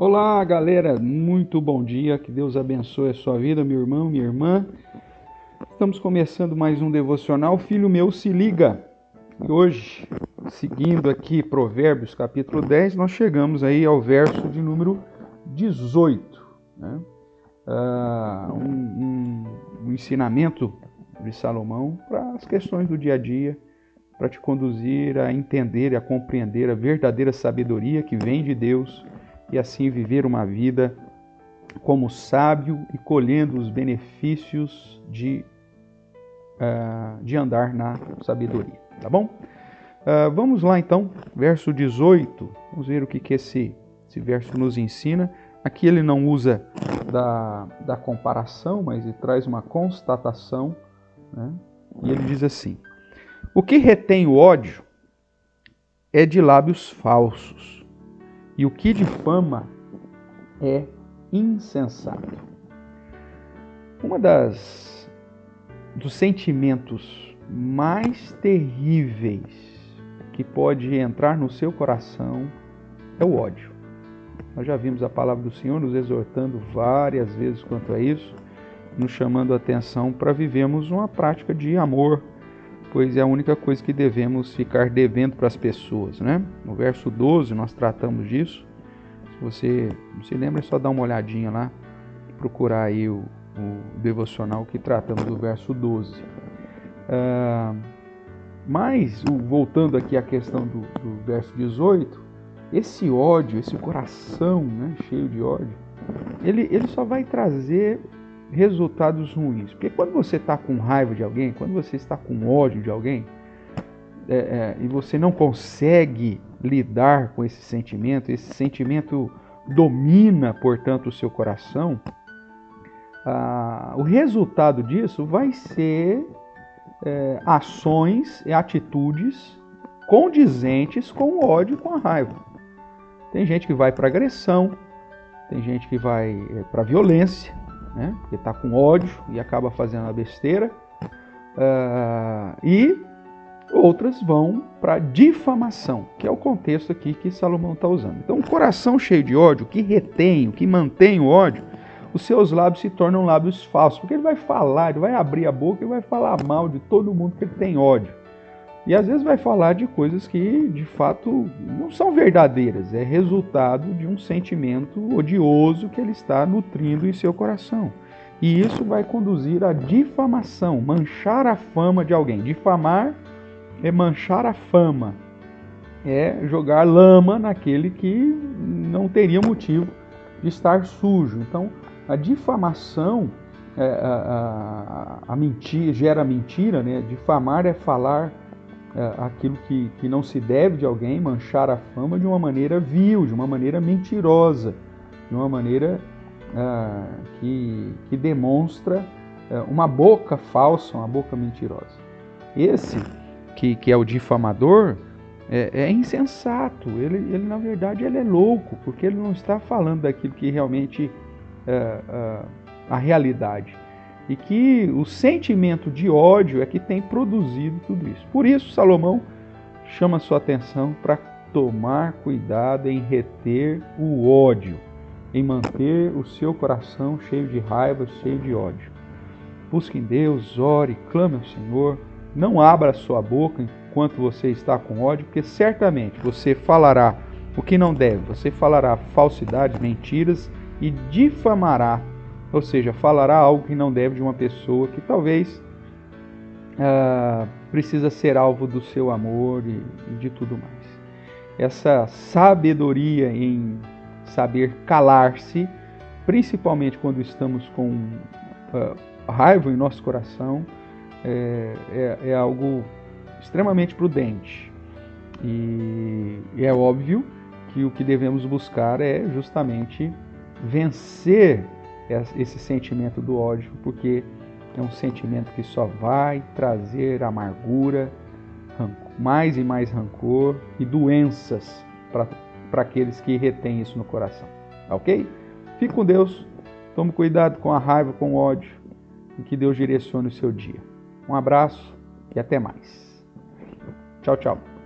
Olá, galera, muito bom dia. Que Deus abençoe a sua vida, meu irmão, minha irmã. Estamos começando mais um devocional. Filho meu, se liga. E hoje, seguindo aqui Provérbios capítulo 10, nós chegamos aí ao verso de número 18. Né? Uh, um, um, um ensinamento de Salomão para as questões do dia a dia, para te conduzir a entender e a compreender a verdadeira sabedoria que vem de Deus e assim viver uma vida como sábio e colhendo os benefícios de, uh, de andar na sabedoria. Tá bom? Uh, vamos lá então, verso 18. Vamos ver o que, que esse, esse verso nos ensina. Aqui ele não usa da, da comparação, mas ele traz uma constatação. Né? E ele diz assim: O que retém o ódio é de lábios falsos e o que difama é insensato. Uma das dos sentimentos mais terríveis que pode entrar no seu coração é o ódio. Nós já vimos a palavra do Senhor nos exortando várias vezes quanto a isso, nos chamando a atenção para vivermos uma prática de amor, pois é a única coisa que devemos ficar devendo para as pessoas, né? No verso 12 nós tratamos disso. Se você não se lembra, é só dar uma olhadinha lá, procurar aí o, o devocional que tratamos do verso 12. Uh, mas, voltando aqui à questão do, do, verso 18, esse ódio, esse coração né, cheio de ódio, ele, ele só vai trazer resultados ruins. Porque quando você está com raiva de alguém, quando você está com ódio de alguém, é, é, e você não consegue lidar com esse sentimento, esse sentimento domina, portanto, o seu coração, ah, o resultado disso vai ser é, ações e atitudes condizentes com o ódio com a raiva. Tem gente que vai para agressão, tem gente que vai é, para violência, né? Porque está com ódio e acaba fazendo a besteira. Uh, e outras vão para difamação, que é o contexto aqui que Salomão está usando. Então, um coração cheio de ódio, que retém, que mantém o ódio, os seus lábios se tornam lábios falsos, porque ele vai falar, ele vai abrir a boca e vai falar mal de todo mundo que ele tem ódio. E às vezes vai falar de coisas que de fato não são verdadeiras, é resultado de um sentimento odioso que ele está nutrindo em seu coração. E isso vai conduzir à difamação, manchar a fama de alguém. Difamar é manchar a fama, é jogar lama naquele que não teria motivo de estar sujo. Então, a difamação, é, a, a, a mentira, gera mentira, né? Difamar é falar aquilo que, que não se deve de alguém, manchar a fama de uma maneira vil, de uma maneira mentirosa, de uma maneira é, que, que demonstra é, uma boca falsa, uma boca mentirosa. Esse que, que é o difamador é, é, insensato, ele, ele na verdade ele é louco, porque ele não está falando daquilo que realmente é, é a realidade e que o sentimento de ódio é que tem produzido tudo isso. Por isso, Salomão chama sua atenção para tomar cuidado em reter o ódio, em manter o seu coração cheio de raiva, cheio de ódio. Busque em Deus, ore, clame ao Senhor, não abra sua boca enquanto você está com ódio, porque certamente você falará o que não deve, você falará falsidades, mentiras e difamará ou seja, falará algo que não deve de uma pessoa que talvez uh, precisa ser alvo do seu amor e, e de tudo mais. Essa sabedoria em saber calar-se, principalmente quando estamos com uh, raiva em nosso coração, é, é, é, algo extremamente prudente. E é óbvio que o que devemos buscar é justamente vencer esse sentimento do ódio, porque é um sentimento que só vai trazer amargura, mais e mais rancor e doenças para aqueles que retêm isso no coração. Ok? Fique com Deus, tome cuidado com a raiva, com o ódio e que Deus direcione o seu dia. Um abraço e até mais. Tchau, tchau.